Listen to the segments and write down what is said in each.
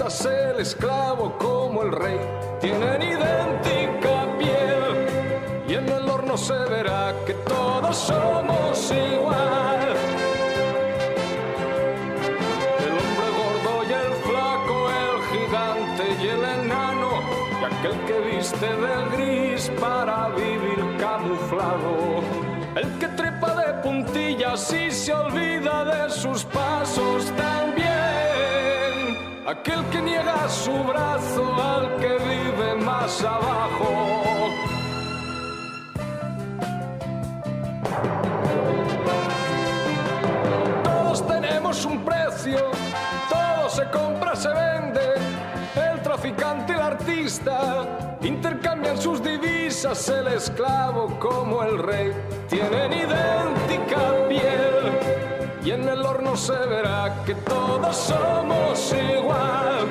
El esclavo como el rey tienen idéntica piel. Y en el horno se verá que todos somos igual. El hombre gordo y el flaco, el gigante y el enano, y aquel que viste de gris para vivir camuflado. El que trepa de puntillas y se olvida de sus pasos también. Aquel que niega su brazo al que vive más abajo. Todos tenemos un precio, todo se compra, se vende. El traficante y el artista intercambian sus divisas, el esclavo como el rey tienen idéntica piel. Y en el horno se verá que todos somos igual.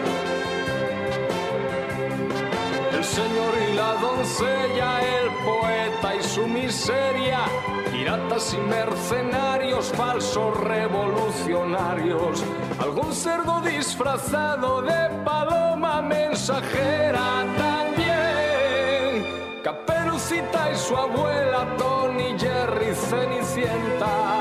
El señor y la doncella, el poeta y su miseria, piratas y mercenarios, falsos revolucionarios, algún cerdo disfrazado de paloma mensajera también, Caperucita y su abuela, Tony, Jerry, Cenicienta.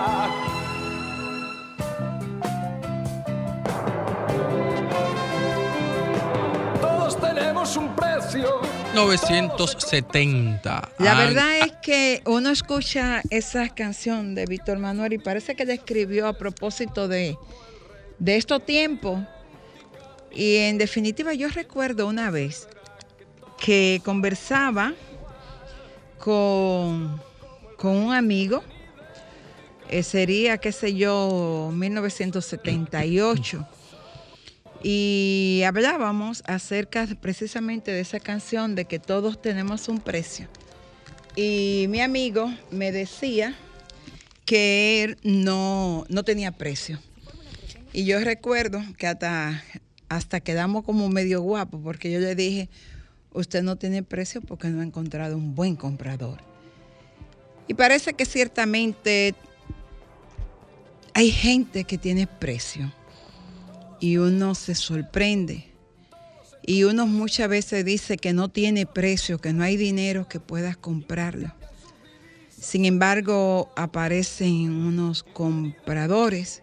Tenemos un precio. 970. La verdad es que uno escucha esa canción de Víctor Manuel y parece que la escribió a propósito de, de estos tiempos. Y en definitiva yo recuerdo una vez que conversaba con, con un amigo, eh, sería, qué sé yo, 1978. Y hablábamos acerca precisamente de esa canción de que todos tenemos un precio. Y mi amigo me decía que él no, no tenía precio. Y yo recuerdo que hasta, hasta quedamos como medio guapos porque yo le dije, usted no tiene precio porque no ha encontrado un buen comprador. Y parece que ciertamente hay gente que tiene precio y uno se sorprende. Y uno muchas veces dice que no tiene precio, que no hay dinero que puedas comprarlo. Sin embargo, aparecen unos compradores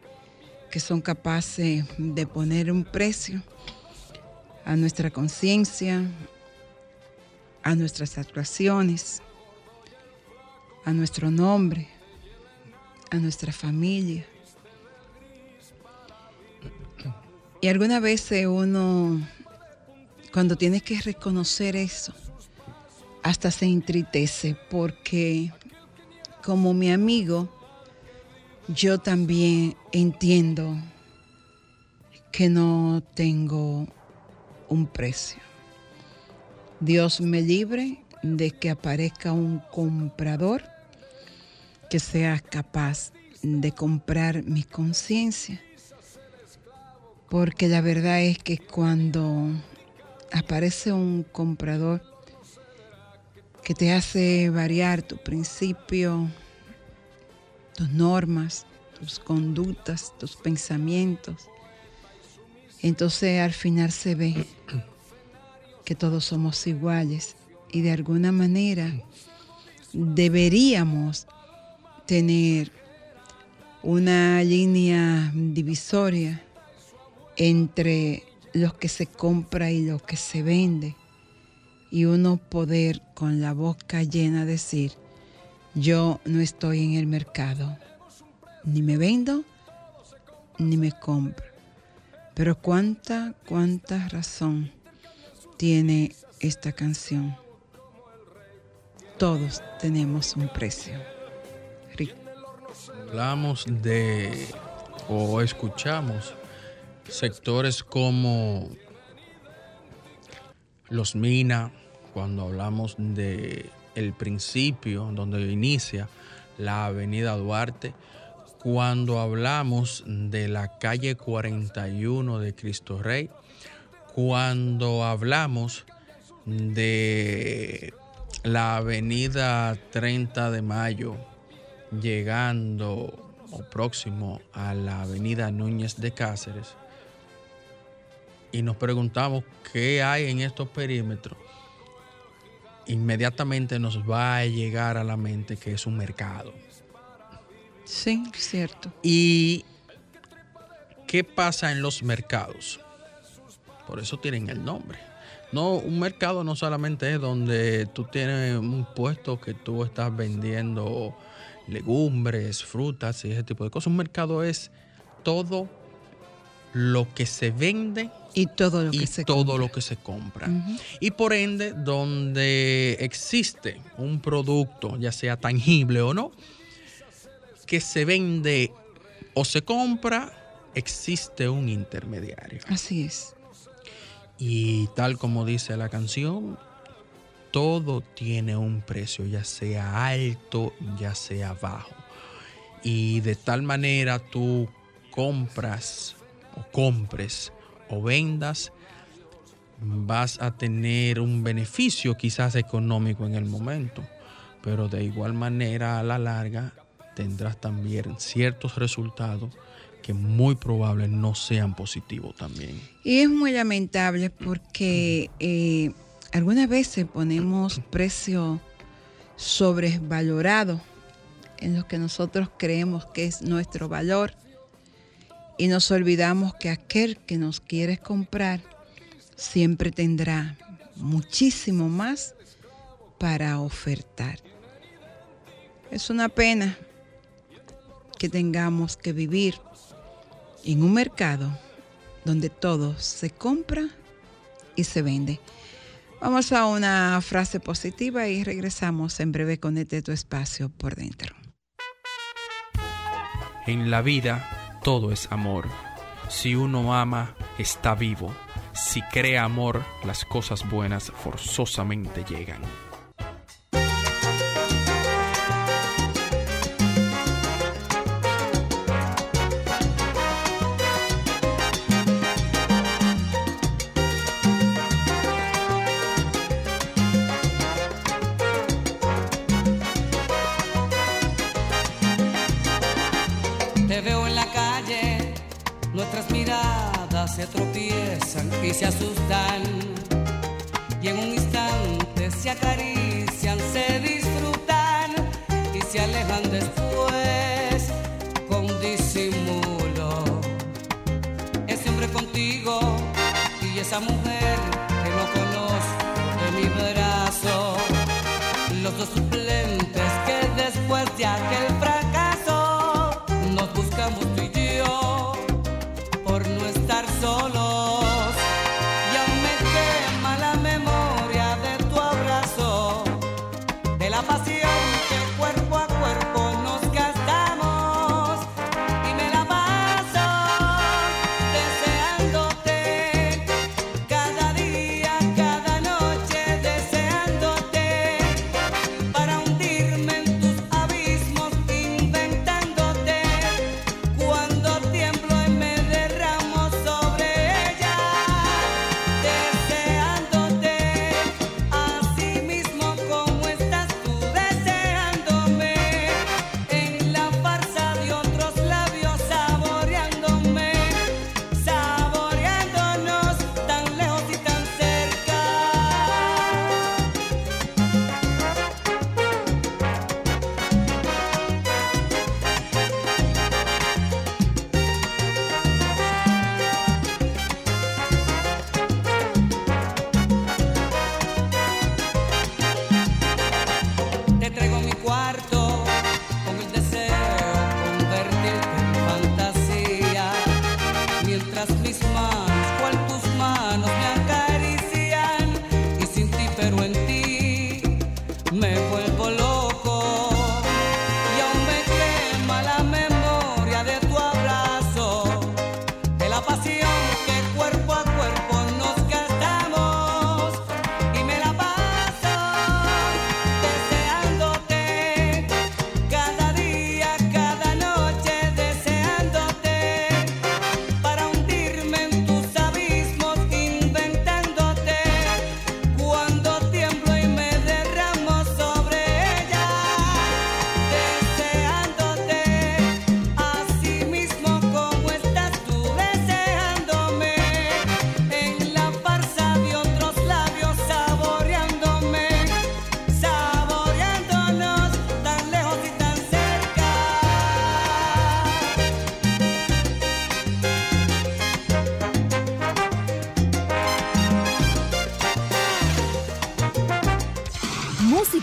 que son capaces de poner un precio a nuestra conciencia, a nuestras actuaciones, a nuestro nombre, a nuestra familia. Y algunas veces uno, cuando tiene que reconocer eso, hasta se entristece porque como mi amigo, yo también entiendo que no tengo un precio. Dios me libre de que aparezca un comprador que sea capaz de comprar mi conciencia. Porque la verdad es que cuando aparece un comprador que te hace variar tu principio, tus normas, tus conductas, tus pensamientos, entonces al final se ve que todos somos iguales y de alguna manera deberíamos tener una línea divisoria entre lo que se compra y lo que se vende, y uno poder con la boca llena decir, yo no estoy en el mercado, ni me vendo, ni me compro. Pero cuánta, cuánta razón tiene esta canción. Todos tenemos un precio. Hablamos de o escuchamos sectores como los Mina, cuando hablamos de el principio donde inicia la avenida Duarte, cuando hablamos de la calle 41 de Cristo Rey, cuando hablamos de la avenida 30 de Mayo, llegando o próximo a la avenida Núñez de Cáceres, y nos preguntamos qué hay en estos perímetros, inmediatamente nos va a llegar a la mente que es un mercado. Sí, cierto. ¿Y qué pasa en los mercados? Por eso tienen el nombre. No, un mercado no solamente es donde tú tienes un puesto que tú estás vendiendo legumbres, frutas y ese tipo de cosas. Un mercado es todo lo que se vende y todo lo que se todo compra. lo que se compra. Y por ende, donde existe un producto, ya sea tangible o no, que se vende o se compra, existe un intermediario. Así es. Y tal como dice la canción, todo tiene un precio, ya sea alto, ya sea bajo. Y de tal manera tú compras o compres o vendas, vas a tener un beneficio quizás económico en el momento, pero de igual manera a la larga tendrás también ciertos resultados que muy probable no sean positivos también. Y es muy lamentable porque eh, algunas veces ponemos precio sobrevalorado en lo que nosotros creemos que es nuestro valor y nos olvidamos que aquel que nos quiere comprar siempre tendrá muchísimo más para ofertar. Es una pena que tengamos que vivir en un mercado donde todo se compra y se vende. Vamos a una frase positiva y regresamos en breve con este tu espacio por dentro. En la vida todo es amor. Si uno ama, está vivo. Si crea amor, las cosas buenas forzosamente llegan. Esa mujer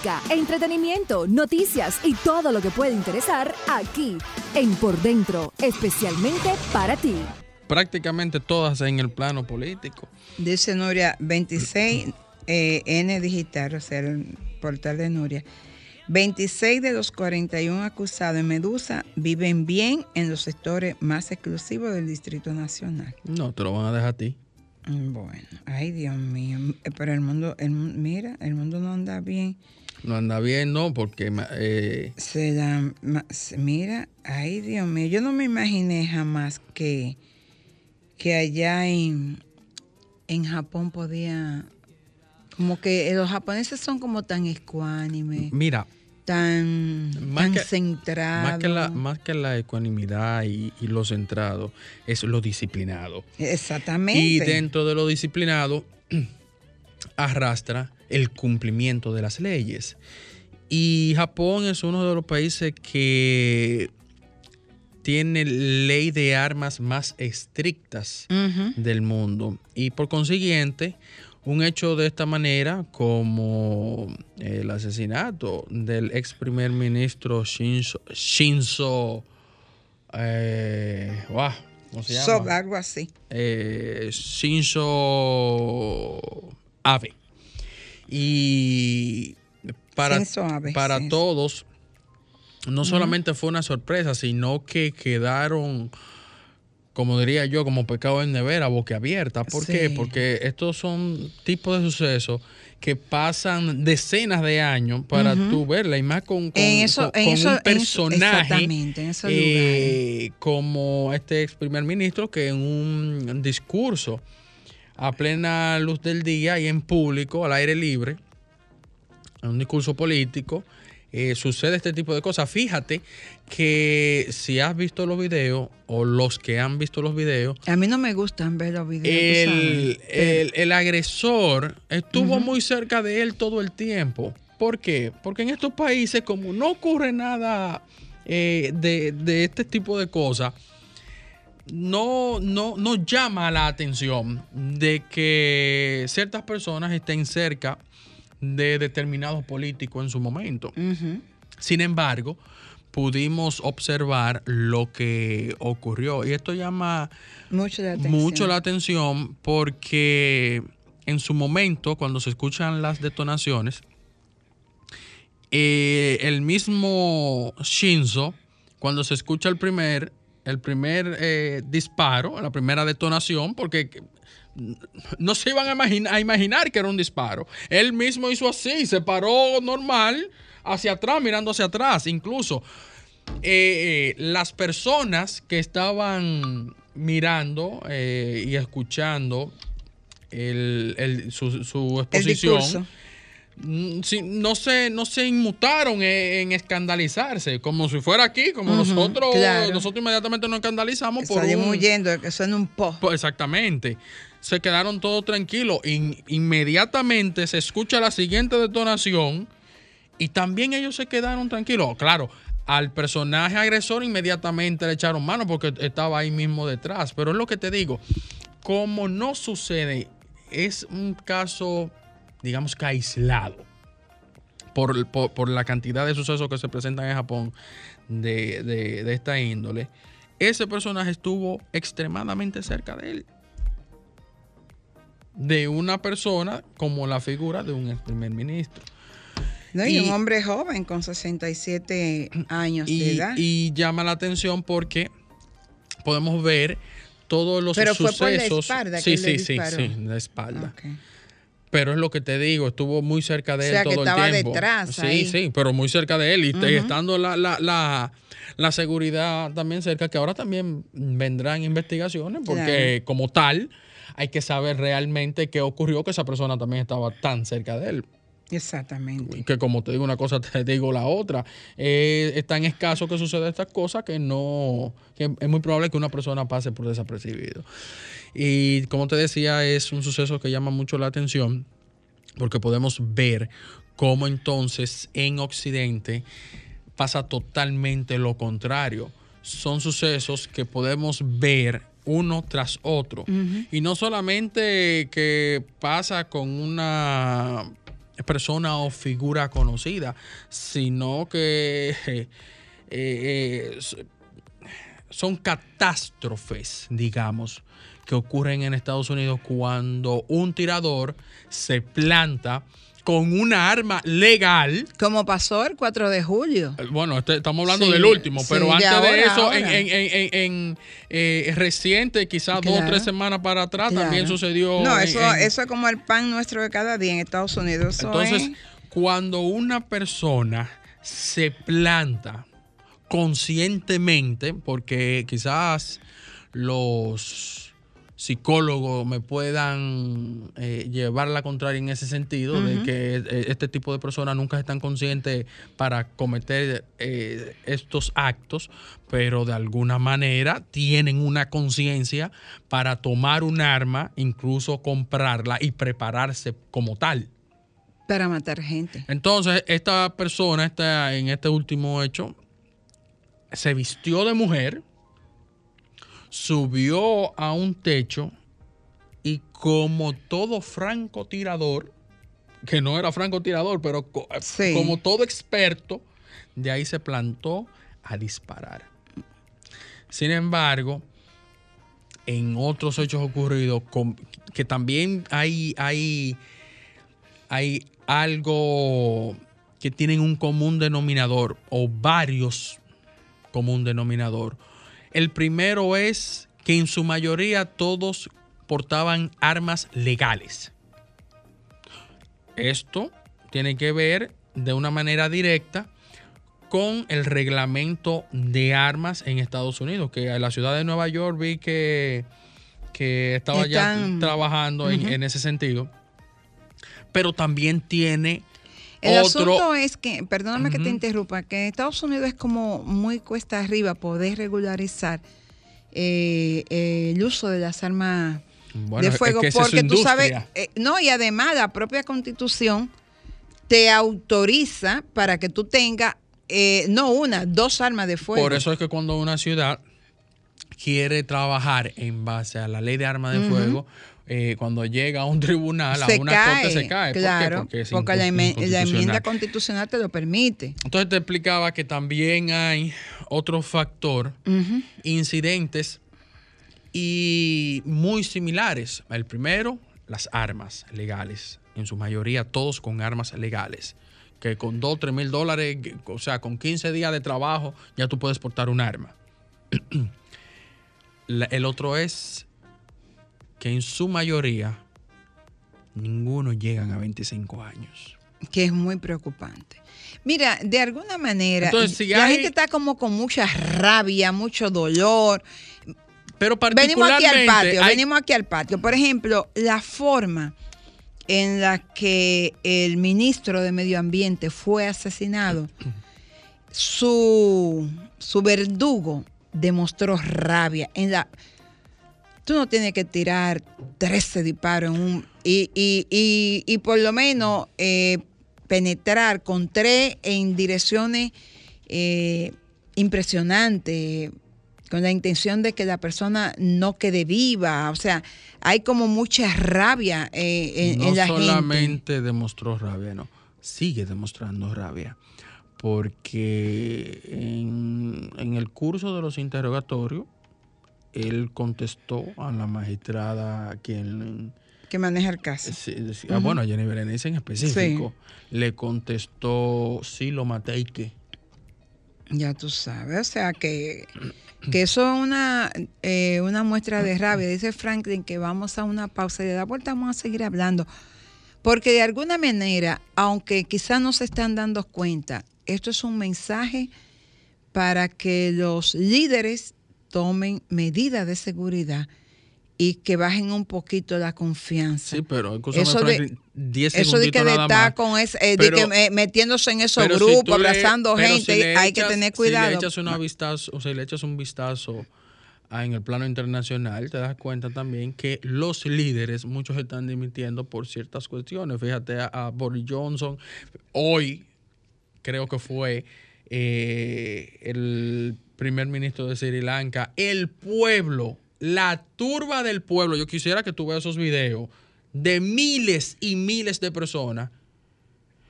música, entretenimiento, noticias y todo lo que puede interesar aquí en Por Dentro, especialmente para ti. Prácticamente todas en el plano político. Dice Nuria, 26 eh, N digital, o sea, el portal de Nuria. 26 de los 41 acusados en Medusa viven bien en los sectores más exclusivos del Distrito Nacional. No, te lo van a dejar a ti. Bueno, ay Dios mío, pero el mundo, el, mira, el mundo no anda bien. No anda bien, no, porque eh, Se da, mira, ay Dios mío, yo no me imaginé jamás que, que allá en, en Japón podía, como que los japoneses son como tan escuánimes, mira, tan, Más tan que- centrados. más que, la, más que la ecuanimidad y, y lo centrado, es lo disciplinado. Exactamente. Y dentro de lo disciplinado, arrastra el cumplimiento de las leyes. Y Japón es uno de los países que tiene ley de armas más estrictas del mundo. Y por consiguiente, un hecho de esta manera, como el asesinato del ex primer ministro Shinzo, Shinzo eh, ¿cómo se llama? So- algo así. eh, Shinzo Abe. Y para, para sí. todos, no solamente fue una sorpresa, sino que quedaron, como diría yo, como pecado en nevera, boquiabierta. ¿Por qué? Porque estos son tipos de sucesos que pasan decenas de años para tú verla y más con, con- eso- con- con eso- un personaje en eh, como este ex primer ministro que en un discurso a plena luz del día y en público, al aire libre, en un discurso político, eh, sucede este tipo de cosas. Fíjate que si has visto los videos o los que han visto los videos, A mí no me gustan ver los videos. el- el agresor estuvo muy cerca de él todo el tiempo. ¿Por qué? Porque en estos países, como no ocurre nada eh, de, de este tipo de cosas, no, no, no llama la atención de que ciertas personas estén cerca de determinados políticos en su momento. Sin embargo, pudimos observar lo que ocurrió. Y esto llama Mucho la atención. mucho la atención porque en su momento, cuando se escuchan las detonaciones, eh, el mismo Shinzo, cuando se escucha el primer, el primer eh, disparo, la primera detonación, porque no se iban a imaginar, a imaginar que era un disparo. Él mismo hizo así, se paró normal hacia atrás, mirando hacia atrás. Incluso eh, eh, las personas que estaban mirando y escuchando el- el- su, exposición. Mm, sí, no, se, no se inmutaron en, en escandalizarse, como si fuera aquí, como nosotros, claro. nosotros inmediatamente nos escandalizamos por Salimos un, huyendo, que suena un po. pues exactamente. Se quedaron todos tranquilos. In- inmediatamente se escucha la siguiente detonación y también ellos se quedaron tranquilos. Claro, al personaje agresor inmediatamente le echaron mano porque estaba ahí mismo detrás. Pero es lo que te digo, como no sucede, es un caso, digamos que aislado. Por, por- por la cantidad de sucesos que se presentan en Japón de, de- de esta índole, ese personaje estuvo extremadamente cerca de él. De una persona como la figura de un primer ministro. ¿no? Y, Y- un hombre joven con 67 años de edad. y llama la atención porque podemos ver todos los Pero fue por la sucesos. espalda sí, que sí, sí, sí, la espalda. Ok. Pero es lo que te digo, estuvo muy cerca de O él que todo estaba el tiempo. detrás Sí, ahí. sí, pero muy cerca de él. Y, estando la, la, la, la seguridad también cerca, que ahora también vendrán investigaciones, porque como tal, hay que saber realmente qué ocurrió, que esa persona también estaba tan cerca de él. Exactamente. Que como te digo una cosa, te digo la otra. Eh, es tan escaso que sucede estas cosas que no, que es muy probable que una persona pase por desapercibido. Y como te decía, es un suceso que llama mucho la atención porque podemos ver cómo entonces en Occidente pasa totalmente lo contrario. Son sucesos que podemos ver uno tras otro. Y no solamente que pasa con una persona o figura conocida, sino que eh, eh, son catástrofes, digamos, que ocurren en Estados Unidos cuando un tirador se planta con una arma legal. Como pasó el 4 de julio. Eh, Bueno, este- estamos hablando Sí, del último, pero antes de ahora, eso, en, ahora. en- en- en- en, eh, reciente, quizás dos o tres semanas para atrás, también sucedió. No, eso, es como el pan nuestro de cada día en Estados Unidos. Entonces, es- cuando una persona se planta conscientemente, porque quizás los psicólogos me puedan eh, llevar la contraria en ese sentido, de que eh, este tipo de personas nunca están conscientes para cometer eh, estos actos, pero de alguna manera tienen una conciencia para tomar un arma, incluso comprarla y prepararse como tal. para matar gente. Entonces, esta persona está en este último hecho se vistió de mujer, subió a un techo y como todo francotirador, que no era francotirador, pero co- Sí. como todo experto, de ahí se plantó a disparar. Sin embargo, en otros hechos ocurridos, con- que también hay, hay, hay algo que tienen un común denominador o varios común denominador. El primero es que en su mayoría todos portaban armas legales. Esto tiene que ver de una manera directa con el reglamento de armas en Estados Unidos, que en la ciudad de Nueva York vi que, que estaba Están- ya trabajando en ese sentido, pero también tiene El otro... asunto es que, perdóname que te interrumpa, que en Estados Unidos es como muy cuesta arriba poder regularizar eh, eh, el uso de las armas Bueno, de fuego, que es su porque tú sabes, eh, no, y además la propia constitución te autoriza para que tú tengas eh, no una, dos armas de fuego. Por eso es que cuando una ciudad quiere trabajar en base a la ley de armas de fuego, eh, cuando llega a un tribunal, se a una cae, corte se cae. Claro, Porque la, enmienda constitucional te lo permite. Entonces te explicaba que también hay otro factor, Ujú. incidentes y muy similares. El primero, las armas legales. En su mayoría, todos con armas legales. Que con 2, 3 mil dólares, o sea, con 15 días de trabajo, ya tú puedes portar un arma. La- el otro es que en su mayoría, ninguno llegan a 25 años. que es muy preocupante. Mira, de alguna manera, Entonces, si la hay- gente está como con mucha rabia, mucho dolor. Pero Venimos aquí al particularmente patio, hay- venimos aquí al patio. Por ejemplo, la forma en la que el ministro de Medio Ambiente fue asesinado, su, su verdugo demostró rabia. En la, tú no tienes que tirar 13 disparos en un, y, y- y- y por lo menos eh, penetrar con tres en direcciones eh, impresionantes, con la intención de que la persona no quede viva. O sea, hay como mucha rabia eh, en, no en la gente. solamente demostró rabia, no, sigue demostrando rabia. Porque en, en el curso de los interrogatorios, él contestó a la magistrada quien... Que maneja el caso. sí, sí, ah, bueno, a Jenny Berenice en específico, le contestó, sí, lo maté y qué. Ya tú sabes, o sea que, que eso es una, eh, una muestra de rabia. Dice Franklin que vamos a una pausa y de la vuelta vamos a seguir hablando. Porque de alguna manera, aunque quizás no se están dando cuenta, esto es un mensaje para que los líderes tomen medidas de seguridad y que bajen un poquito la confianza. Sí, pero Eso de- Franklin, 10 Eso de que de estar con ese, eh, de que, metiéndose en esos si grupos, le- abrazando gente, si hay que tener Si cuidado. le echas, una vistazo, o sea, le echas un vistazo a- en el plano internacional, te das cuenta también que los líderes, muchos están dimitiendo por ciertas cuestiones. Fíjate a, a Boris Johnson, hoy creo que fue eh, el primer ministro de Sri Lanka, el pueblo, la turba del pueblo. Yo quisiera que tú veas esos videos de miles y miles de personas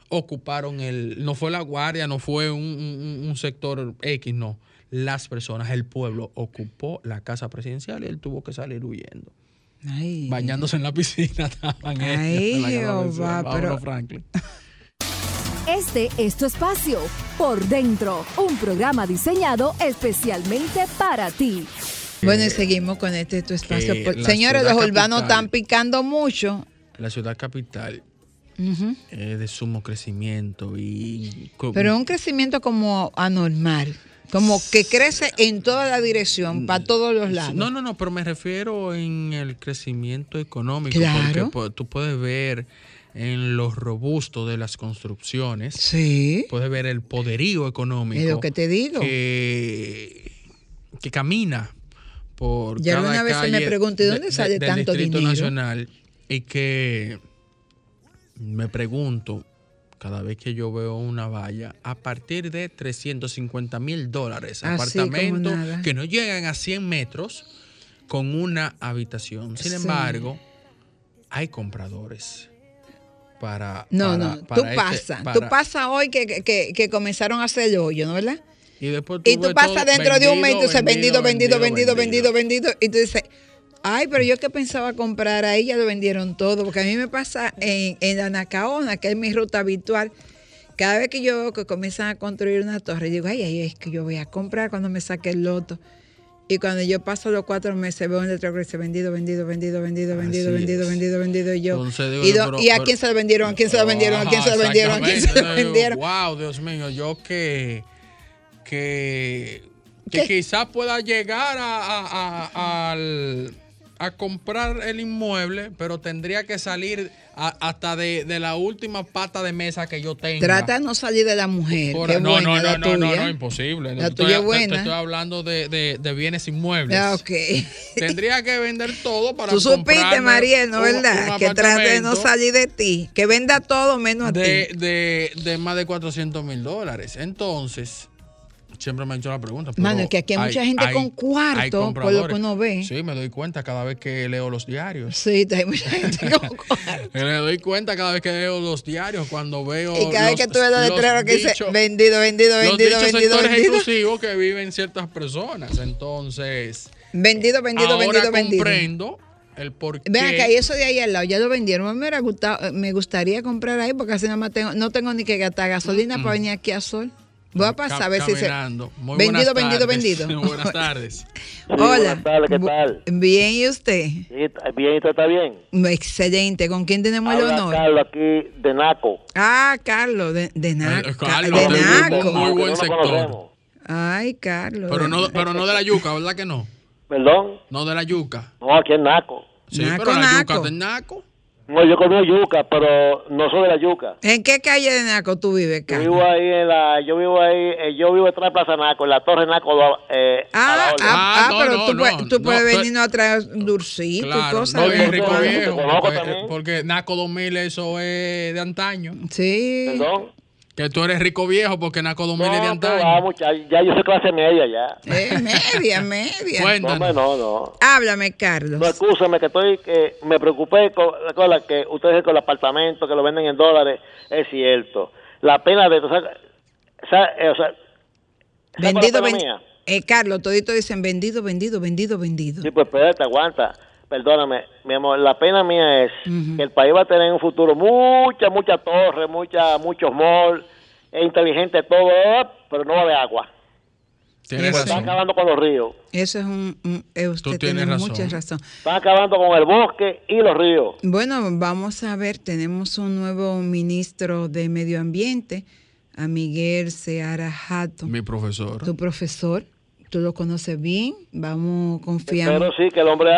ocuparon el, no fue la guardia, no fue un, un- un sector X, no. Las personas, el pueblo ocupó la casa presidencial y él tuvo que salir huyendo. Ay. Bañándose en la piscina estaban ellos Ay, casa Jehová, pero- Franklin. Este es tu espacio, Por Dentro, un programa diseñado especialmente para ti. Bueno, y seguimos con este tu espacio. la Señores, los urbanos capital- están picando mucho. La ciudad capital es de sumo crecimiento y... Pero un crecimiento como anormal. Como que crece en toda la dirección, para todos los lados. No, no, no, pero me refiero en el crecimiento económico. Claro. Porque po- tú puedes ver en lo robusto de las construcciones, Sí. puedes ver el poderío económico. Es lo que te digo. Que, que camina por Ya cada alguna vez se me calle pregunté, ¿de dónde de- sale tanto Distrito dinero? Nacional y que me pregunto cada vez que yo veo una valla, a partir de 350 mil dólares, Así como apartamentos que no llegan a 100 metros con una habitación. Sin Sí. embargo, hay compradores No, para... para- no, tú para este- pasas. Tú para- pasas hoy que, que, que comenzaron a hacer el hoyo, ¿no verdad? Y, después Y tú pasas dentro de un mes y tú dices vendido, vendido, vendido, vendido, vendido. Y tú dices, ay, pero yo que pensaba comprar ahí, ya lo vendieron todo. Porque a mí me pasa en, en la Nacaona, que es mi ruta habitual. Cada vez que yo que comienzan a construir una torre, digo, ay, ay, es que yo voy a comprar cuando me saque el loto. Y cuando yo paso los cuatro meses, veo un letrero que dice vendido, vendido, vendido, vendido, vendido, vendido, vendido, vendido. Y yo, y, do- pero- ¿y a quién se lo vendieron? ¿A quién se lo vendieron? ¿A quién se lo vendieron? ¿A quién se lo vendieron? Wow, Dios mío, yo que que, que quizás pueda llegar a, a- a- a comprar el inmueble, pero tendría que salir a- hasta de, de la última pata de mesa que yo tenga. Trata de no salir de la mujer. Por- Qué no, buena no, no, la no, no, tuya. no, imposible. La Estoy- tuya es buena. Te, estoy hablando de, de- de bienes inmuebles. Ah. Tendría que vender todo para Tú supiste, comprarme Mariel, ¿no un- verdad? un que trate de no salir de ti. Que venda todo menos a de, ti. de, de más de 400 mil dólares. Entonces, siempre me han hecho la pregunta. pero Mano, es que aquí hay mucha gente con cuarto, hay por lo que uno ve. Sí, me doy cuenta cada vez que leo los diarios. Sí, hay mucha gente con cuarto. Me doy cuenta cada vez que leo los diarios, cuando veo. Y cada vez los- que tú ves los los letreros que dice dichos- vendido, vendido, los vendido, vendido, sectores vendido. exclusivos que viven ciertas personas. Entonces, Vendido, vendido, ahora vendido, vendido. comprendo el por qué. Vean que ahí eso de ahí al lado ya lo vendieron. A mí me, gustado- me gustaría comprar ahí porque así nada más tengo, no tengo ni que gastar gasolina para venir aquí a Sol. Voy a pasar a ver si se. Muy Vendido, buenas vendido, tardes. vendido. Buenas tardes. Hola. buenas tardes, ¿qué tal? Bien, ¿y usted? Sí, Bien, ¿usted está bien? Excelente. ¿Con quién tenemos el Habla honor? Carlos aquí de Naco. Ah, Carlos, de, de, Eh, Ca- Carlos, de Naco. muy buen sector. Ay, Carlos. Pero de- no, pero no de la yuca, ¿verdad que no? ¿Perdón? No de la yuca. No, aquí en Naco. Sí, Naco, pero la naco. yuca del naco. No, yo conozco yuca, pero no soy de la yuca. ¿En qué calle de Naco tú vives, Yo Carlos? vivo ahí en la, yo vivo ahí, eh, yo vivo detrás de Plaza Naco, en la Torre Naco, eh, a Ah, la ah, ah, Ah, no, pero no, tú, no, puedes, tú no, puedes pero- venirnos a traer un dulcito y cosas. no. Rico Yo Viejo. Porque, porque Naco 2000 eso es de antaño. Sí. Perdón. Que tú eres rico viejo porque Naco 2000 es de No, que antaño. va, muchacho, ya yo soy clase media ya. Eh, media, media. Hombre, no, no. Háblame, Carlos. No, excúsame que estoy, que me preocupé con, con la que ustedes con el apartamento que lo venden en dólares, es cierto. La pena de, o sea, o sea, eh, o sea, ¿sabes cuál es vendido, la pena ven- mía? eh, Carlos, toditos dicen vendido, vendido, vendido, vendido. Sí, pues espérate, aguanta. Perdóname, mi amor, la pena mía es que el país va a tener en un futuro muchas, muchas torres, mucha, muchos malls, es inteligente todo, pero no va a haber agua. Tienes Pues están razón. acabando con los ríos, Eso es un... un- eh, usted Tú tiene tienes razón. mucha razón. están acabando con el bosque y los ríos. Bueno, vamos a ver, tenemos un nuevo ministro de Medio Ambiente, a Miguel Seara Jato, Mi profesor. tu profesor, tú lo conoces bien, vamos, confiamos. Pero sí que el hombre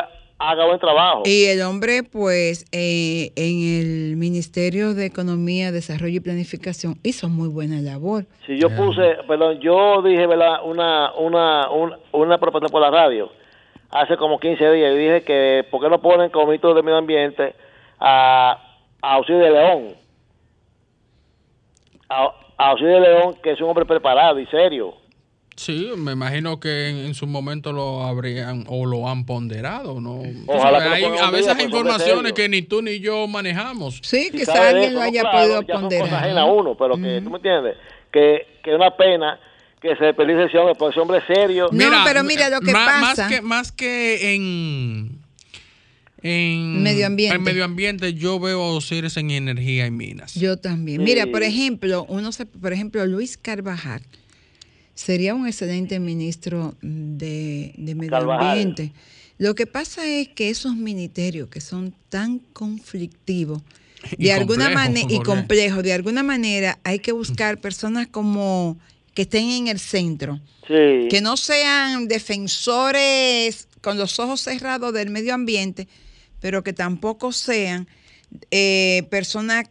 haga buen trabajo. Y el hombre, pues, eh, en el Ministerio de Economía, Desarrollo y Planificación hizo muy buena labor. Si yo puse, perdón, yo dije, ¿verdad? Una, una, una, una propuesta por la radio hace como 15 días y dije que, ¿por qué no ponen como ministro de Medio Ambiente a, a Auxilio de León? A, a Auxilio de León, que es un hombre preparado y serio. Sí, me imagino que en, en su momento lo habrían o lo han ponderado, ¿no? Ojalá lo hay a veces hay informaciones que ni tú ni yo manejamos. Sí, Si quizá sabe de alguien eso, lo no, haya claro, podido ya son ponderar. cosas ajenas a uno, pero que, ¿tú me entiendes? Que, que es una pena que se desperdicie ese hombre, porque ese hombre es serio. No, pero mira lo que ma- pasa. Más que, más que en, en Medio ambiente. En medio ambiente yo veo a Osiris en energía y minas. Yo también. Sí. Mira, por ejemplo, uno se, por ejemplo, Luis Carvajal sería un excelente ministro de, de medio ambiente. Lo que pasa es que esos ministerios que son tan conflictivos, Y de alguna complejos, manera y complejos, de alguna manera hay que buscar personas como que estén en el centro, Sí. que no sean defensores con los ojos cerrados del medio ambiente, pero que tampoco sean eh, personas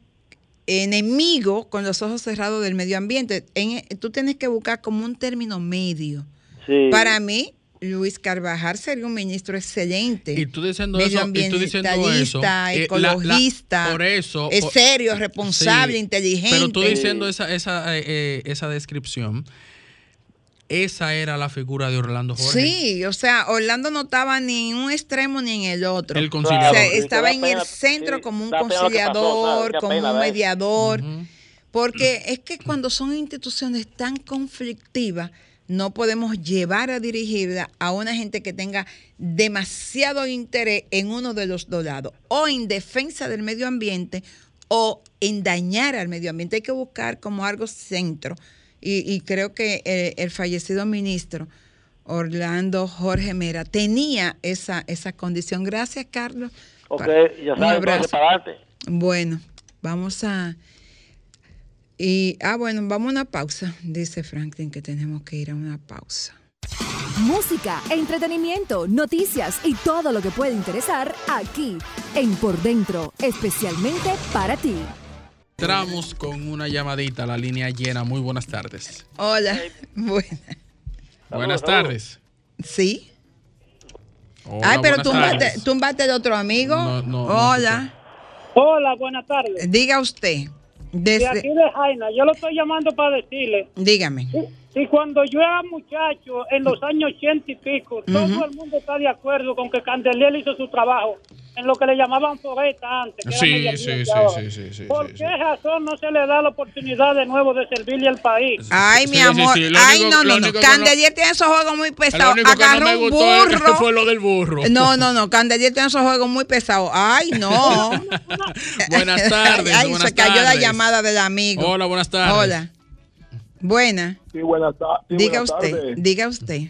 enemigos con los ojos cerrados del medio ambiente. En- tú tienes que buscar como un término medio. sí. Para mí, Luis Carvajal sería un ministro excelente. Y tú diciendo eso, y tú diciendo eso, medioambientalista, eh, la- la- ecologista, por eso, es serio, responsable, Sí, inteligente. Pero tú diciendo esa, esa, eh, eh, esa descripción, esa era la figura de Orlando Jorge. Sí, o sea, Orlando no estaba ni en un extremo ni en el otro. El O conciliador. sea, sí, estaba en pena, el centro sí, como un pasó, conciliador, como pena, un mediador. Porque es que cuando son instituciones tan conflictivas, no podemos llevar a dirigirla a una gente que tenga demasiado interés en uno de los dos lados, o en defensa del medio ambiente o en dañar al medio ambiente. Hay que buscar como algo centro. Y, y creo que eh, el fallecido ministro Orlando Jorge Mera tenía esa, esa condición. Gracias, Carlos. Ok, Pa- ya un sabes, para. Bueno, vamos a... Y, ah, bueno, vamos a una pausa. Dice Franklin que tenemos que ir a una pausa. Música, entretenimiento, noticias y todo lo que puede interesar aquí en Por Dentro, especialmente para ti. Entramos con una llamadita a la línea llena. Muy buenas tardes. Hola. Buena. buenas tardes. ¿Sí? Hola, Ay, pero tardes. túmbate de otro amigo. No, no, no Hola. Hola, buenas tardes. Diga usted. De aquí Desde, de Jaina, yo lo estoy llamando para decirle, dígame. si cuando yo era muchacho, en los años ochenta y pico, todo el mundo está de acuerdo con que Candeliel hizo su trabajo en lo que le llamaban foresta antes. que era Sí, medio sí, sí, sí, sí, sí, ¿Por sí, qué sí. razón no se le da la oportunidad de nuevo de servirle al país? Ay, Sí, mi sí, amor. Ay, único- no, no, no. Candelier tiene esos juegos muy pesados. no Agarró me un burro. fue lo del burro. No, no, no. Candelier tiene esos juegos muy pesados. Ay, no. Buenas tardes. Ay, buenas se cayó la tardes. llamada del amigo. Hola, buenas tardes. Hola. Buena. Sí, buenas, ta- sí, Diga buenas usted. tardes. Diga usted.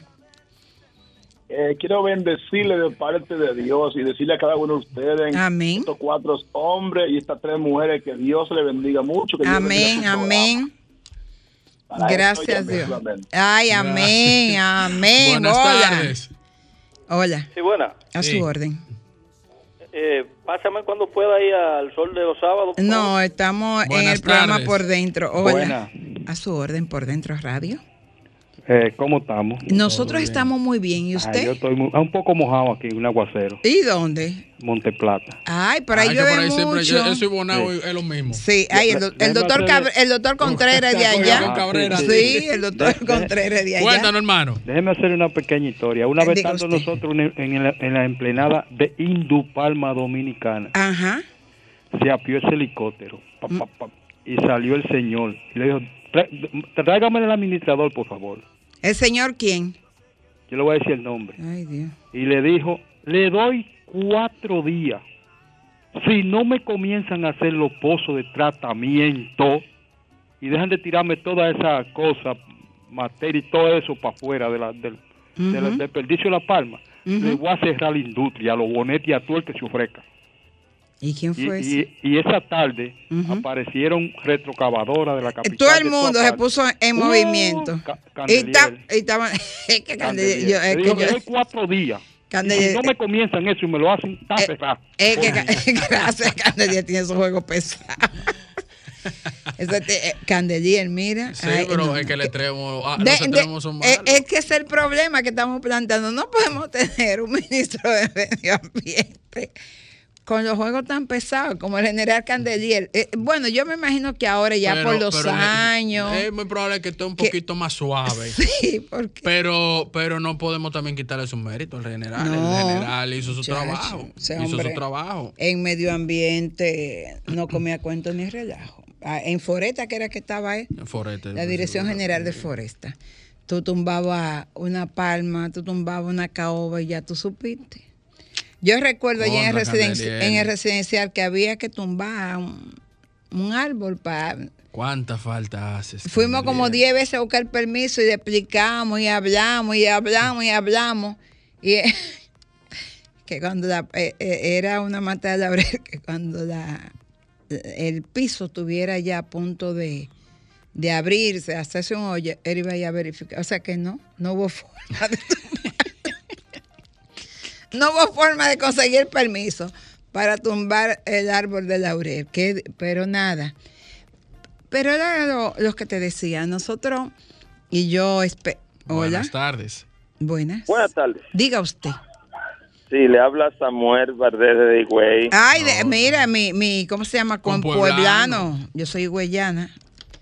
Eh, quiero bendecirle de parte de Dios y decirle a cada uno de ustedes, Amén. estos cuatro hombres y estas tres mujeres, que Dios le bendiga mucho. Que Amén, bendiga amén. Gracias, Dios. Ay, amén, amén. Buenas Hola. tardes. Hola, Sí, buena. a Sí. su orden. Eh, pásame cuando pueda ir al sol de los sábados. No, estamos en el programa por dentro. Hola. Buena. A su orden, por dentro radio. Eh, ¿Cómo estamos? Nosotros estamos muy bien. ¿Y Ah, usted? yo estoy mu- un poco mojado aquí, un aguacero, ¿Y dónde? Monteplata. Ay, por ahí Ay, llueve por ahí siempre- mucho. Eso y Bonao es lo mismo. Sí, ay, el, el doctor hacerle- Cab- el doctor Contreras de allá. Cabrera. Sí, el doctor Contreras de allá. Cuéntanos, hermano. Déjeme hacer una pequeña historia. Una Eh, vez estando usted. nosotros en, en la, en la emplenada de Indu Palma Dominicana, Ajá. se apió ese helicóptero pa, Mm. pa, pa, y salió el señor y le dijo, "Trá- tráigame el administrador, por favor. ¿El señor quién? Yo le voy a decir el nombre. Ay, Dios. Y le dijo, le doy cuatro días. Si no me comienzan a hacer los pozos de tratamiento y dejan de tirarme toda esa cosa, materia y todo eso para afuera de la, del, del desperdicio de la palma, Ujú. le voy a cerrar la industria, a los bonetes y a todo el que se ofrezca. ¿Y quién Y, fue ese? y- y esa tarde aparecieron retrocavadoras de la capital. Todo el mundo se puso en Uh, movimiento. Ca- Y Candelier. ta- y estaba, es que Candelier, yo- es Le que yo- le cuatro días. Y Candelier- si no me comienzan eso y me lo hacen, está Eh, cerrado. es que gracias, Candelier tiene esos juegos pesados. Ese te- eh, Candelier, mira. Sí, ay, pero no. es que el extremo, ah, De- los de- extremos son es, malos. es que es el problema que estamos planteando. No podemos tener un ministro de medio ambiente con los juegos tan pesados como el general Candelier. Eh, bueno, yo me imagino que ahora ya Pero- por los es- años. Es muy probable que esté un que- poquito más suave. Sí, porque. Pero, pero no podemos también quitarle su mérito al general. No, el general hizo su trabajo. hizo hombre su trabajo. En medio ambiente no comía cuento ni relajo. Ah, En Foresta, que era que estaba él, Forete. la Dirección General de Foresta. Tú tumbabas una palma, tú tumbabas una caoba y ya tú supiste. Yo recuerdo allá en en el residencial que había que tumbar un, un árbol para... ¿Cuánta falta haces? Fuimos como 10 veces a buscar permiso y explicamos y hablamos y hablamos y hablamos. Y que cuando la- eh, eh, era una mata de laurel, que cuando la, el piso estuviera ya a punto de, de abrirse, hacerse un hoyo, él iba a ir a verificar. O sea que no, no hubo forma de no hubo forma de conseguir permiso para tumbar el árbol de laurel, que, pero nada. Pero era lo, lo que te decía, nosotros y yo, hola, Buenas tardes. buenas, Buenas tardes. diga usted. Sí, le habla Samuel Valdés de Higüey. Ay, de- mira, mi, mi, ¿cómo se llama? Con Con pueblano. pueblano. Yo soy huellana.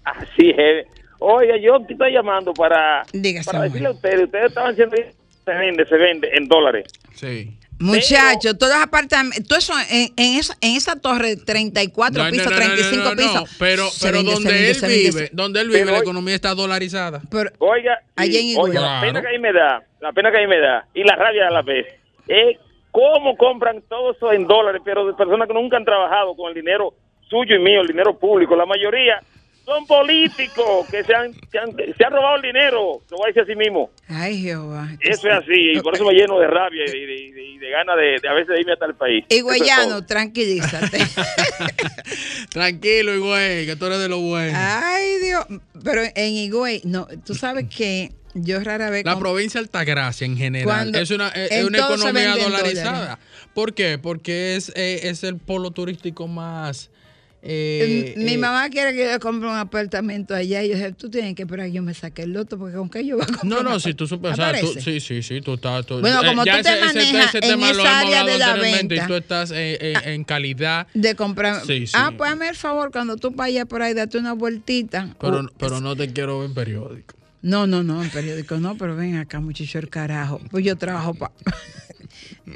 Así es. Oiga, yo te estoy llamando para, Diga, para Samuel. decirle a ustedes, ustedes estaban diciendo se vende, se vende en dólares. Sí. Muchachos, todos los apartamentos, todo eso en, en esa, en esa torre, 34 No, pisos, no, no, 35 no, no, pisos. Pero, pero vende, donde vende, él vende, vive, donde él vive, Pero la economía está dolarizada. Oiga, y- oiga, la pena que ahí me da, la pena que ahí me da, y la rabia a la vez, es cómo compran todo eso en dólares, pero de personas que nunca han trabajado con el dinero suyo y mío, el dinero público. La mayoría son políticos que se han, se han, se han robado el dinero, lo voy a decir así mismo. Ay, Jehová. Eso es así, y por eso me lleno de rabia y de, de- de- de ganas de, de a veces irme hasta el país. Y Eso es Guayano, tranquilízate. Tranquilo, güey, que tú eres de lo bueno. Ay, Dios. Pero en Higüey, no, tú sabes que yo rara vez. La provincia de Altagracia en general Cuando- es una, es una economía dolarizada. dólares. ¿Por qué? Porque es, eh, es el polo turístico más... eh, Mi eh, mamá quiere que yo compre un apartamento allá y yo dije, tú tienes que esperar que yo me saque el loto porque con qué yo voy a comprar No, no, si tú sea, tú- sí, sí, sí, tú estás... tú- Bueno, eh, como tú te ese- manejas ese en esa área de la venta. Y tú estás eh, eh, en calidad, de comprar. Sí, sí. Ah, pues hazme el favor, cuando tú vayas por ahí, date una vueltita. pero, O- pero no te quiero ver en periódico. No, no, no, en periódico no, pero ven acá, muchacho, el carajo. Pues yo trabajo para.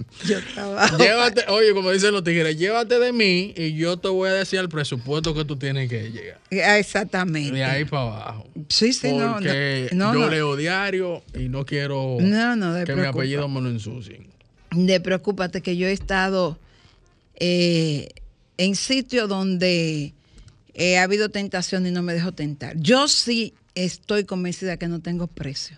yo trabajo. Llévate, oye, como dicen los tigres, llévate de mí y yo te voy a decir el presupuesto que tú tienes que llegar. Ah, Exactamente. De ahí para abajo. Sí, sí, no, Porque no, yo no. leo diario y no quiero No, no, que mi apellido me lo ensucien. De preocúpate que yo he estado eh, en sitios donde eh, ha habido tentación y no me dejo tentar. Yo sí estoy convencida que no tengo precio.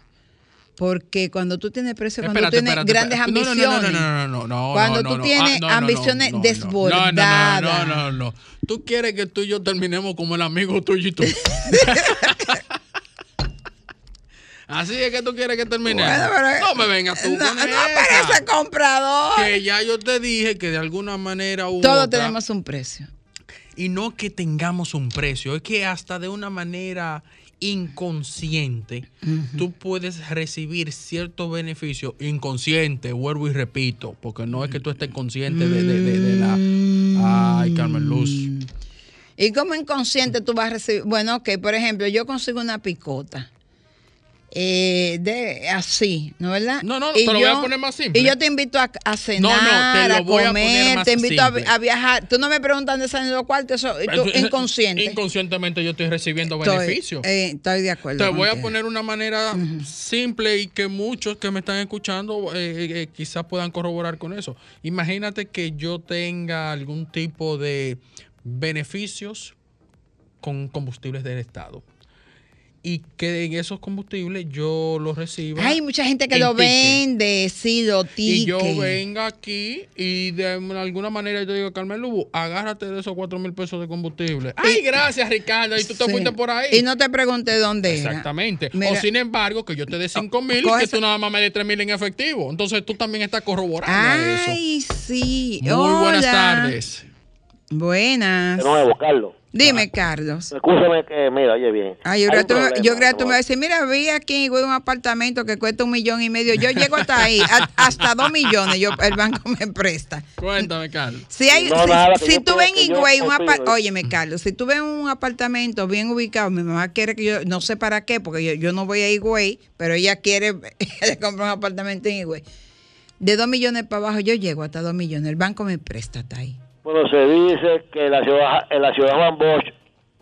Porque cuando tú tienes precio, cuando Espérate, tú tienes espérate, grandes espérate. No, no, ambiciones. No, no, no, no, no, no. Cuando no, tú tienes Ah, ambiciones desbordadas. No, no, no, no. Tú quieres que tú y yo terminemos como el amigo tuyo y tú. Así es que tú quieres que. Bueno, pero- no me vengas tú No, con no esa. comprador. Que ya yo te dije que de alguna manera u Todos otra- tenemos un precio. y no que tengamos un precio, es que hasta de una manera inconsciente tú puedes recibir ciertos beneficios inconsciente, vuelvo y repito, porque no es que tú estés consciente de, de- de- de la... Ay, Carmen Luz. Y como inconsciente tú vas a recibir. Bueno, ok, por ejemplo, yo consigo una picota. Eh, de así, ¿no verdad? No, no, Y te lo voy a yo- poner más simple. Y yo te invito a, a cenar, No, no, te lo a voy a comer, poner más te invito a, a viajar. Tú no me preguntas dónde salen los cuartos, eso, tú Entonces, inconsciente. Inconscientemente yo estoy recibiendo Estoy- beneficios. eh, estoy de acuerdo. Te voy a poner una manera simple y que muchos que me están escuchando eh, eh, quizás puedan corroborar con eso. Imagínate que yo tenga algún tipo de beneficios con combustibles del Estado y que en esos combustibles yo los reciba. Hay mucha gente que lo ticket. vende, sí, lo Y yo venga aquí y de alguna manera yo te digo, Carmen Lugo, agárrate de esos cuatro mil pesos de combustible. Ay, gracias, Ricardo. Y tú te Sí. fuiste por ahí. Y no te pregunté dónde era. Exactamente. Mira. o sin embargo, que yo te dé cinco mil, coge que tú nada más me des tres mil en efectivo. Entonces tú también estás corroborando a eso. Ay, sí. Muy buenas tardes. Buenas. De nuevo, Carlos. Dime, Carlos. Escúchame que, mira, oye bien. Ay, yo creo un que tú me- problema, yo creo que tú me amor. vas a decir, mira, vi aquí en Higüey un apartamento que cuesta un millón y medio. Yo llego hasta ahí, a- hasta dos millones, yo, el banco me presta. Cuéntame, Carlos. Si, hay, No, si, nada, si tú ves en Higüey un apartamento, óyeme, Carlos, si tú ves un apartamento bien ubicado, mi mamá quiere que yo, no sé para qué, porque yo, yo no voy a Higüey, pero ella quiere le comprar un apartamento en Higüey. De dos millones para abajo, yo llego hasta dos millones. El banco me presta hasta ahí. Bueno, se dice que en la ciudad, en la ciudad Juan Bosch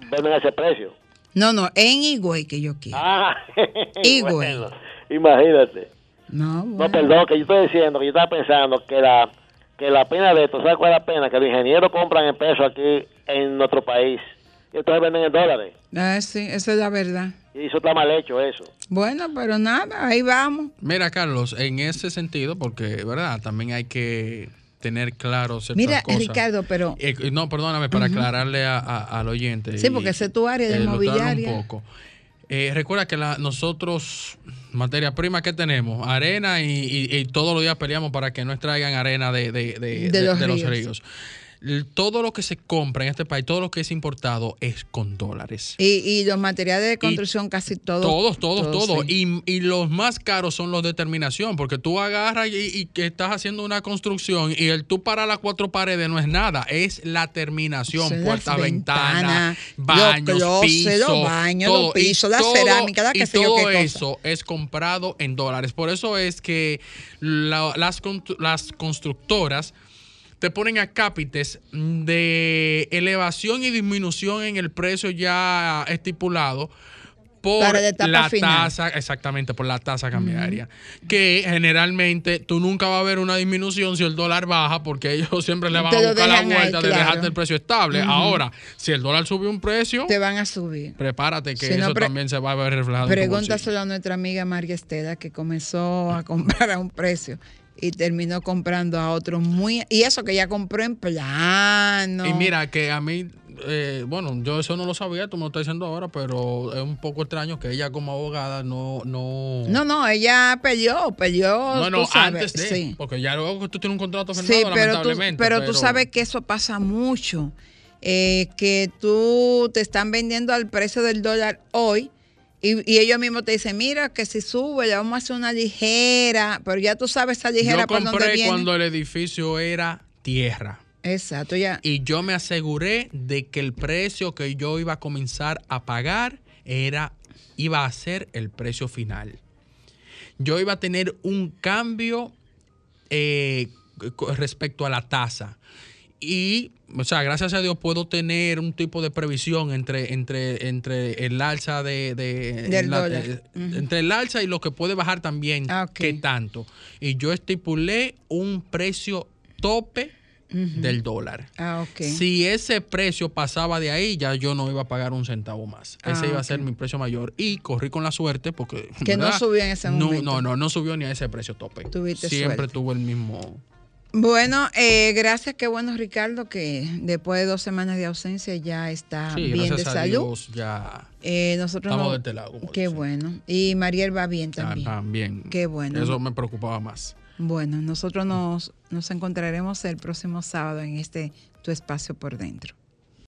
venden a ese precio. No, no, en Higüey que yo quiero. Ah, Higüey. bueno, imagínate. No, No, perdón, que yo estoy diciendo que yo estaba pensando que la que la pena de esto, ¿sabes cuál es la pena? Que los ingenieros compran en pesos aquí en nuestro país y entonces venden en dólares. Ah, sí, eso es la verdad. Y eso está mal hecho, eso. Bueno, pero nada, ahí vamos. Mira, Carlos, en ese sentido, porque, ¿verdad? También hay que tener claro ciertas Mira, cosas. Ricardo, pero Eh, no, perdóname, para aclararle a- a- al oyente. Sí, y, porque esa es tu área de eh, mobiliaria. un poco. Eh, recuerda que la- nosotros, materia prima que tenemos, arena y, y- y todos los días peleamos para que no traigan arena de, de- de- De de- los de los ríos. Todo lo que se compra en este país, todo lo que es importado es con dólares. y, y los materiales de construcción casi todos. Todos, todos, todos. sí. Y, y los más caros son los de terminación, porque tú agarras y, que estás haciendo una construcción y el tú para las cuatro paredes no es nada, es la terminación, puerta, ventana, baños, los pisos, los baños, los todo. Y pisos, la cerámica, la y qué sé yo todo qué cosa. eso es comprado en dólares. Por eso es que la- las, las constructoras te ponen a cápites de elevación y disminución en el precio ya estipulado por la tasa, exactamente, por la tasa cambiaria. Que generalmente tú nunca vas a ver una disminución si el dólar baja, porque ellos siempre le van Te a buscar la ahí, vuelta de claro. dejarte el precio estable. Ahora, si el dólar sube un precio, Te van a subir. prepárate que Si no, eso pre- también se va a ver reflejado. Pregúntaselo a nuestra amiga María Estela, que comenzó a comprar a un precio y terminó comprando a otro muy. Y eso que ya compró en plano. Y mira, que a mí, eh, bueno, yo eso no lo sabía, tú me lo estás diciendo ahora, pero es un poco extraño que ella como abogada no... No, No, no, ella peleó, peleó. no, no, antes de, Sí. porque ya luego que tú tienes un contrato firmado, Sí, pero tú, lamentablemente. pero tú sabes que eso pasa mucho. eh, que tú te están vendiendo al precio del dólar hoy y, y ellos mismos te dicen, mira, que si sube, le vamos a hacer una ligera, pero ya tú sabes esa ligera Yo por dónde compré viene. cuando el edificio era tierra. Exacto, ya. Y yo me aseguré de que el precio que yo iba a comenzar a pagar era iba a ser el precio final. Yo iba a tener un cambio eh, respecto a la tasa. Y, o sea, gracias a Dios puedo tener un tipo de previsión entre, entre, entre el alza de, de- Del la- dólar. eh, entre el alza y lo que puede bajar también, Ah, qué tanto. Y yo estipulé un precio tope del dólar. Ah, ok. Si ese precio pasaba de ahí, ya yo no iba a pagar un centavo más. Ese Ah, iba a ser mi precio mayor. Y corrí con la suerte porque. Que no subió en ese No, momento. No, no, no subió ni a ese precio tope. Tuviste Siempre suerte. tuvo el mismo. Bueno, eh, gracias, qué bueno Ricardo, que después de dos semanas de ausencia ya está Sí, bien de salud. Dios ya Eh, nosotros estamos no- de este lado. Qué bueno. Y Mariel va bien Ah, también. también. Qué bueno. Eso me preocupaba más. Bueno, nosotros nos, nos encontraremos el próximo sábado en este tu espacio por dentro.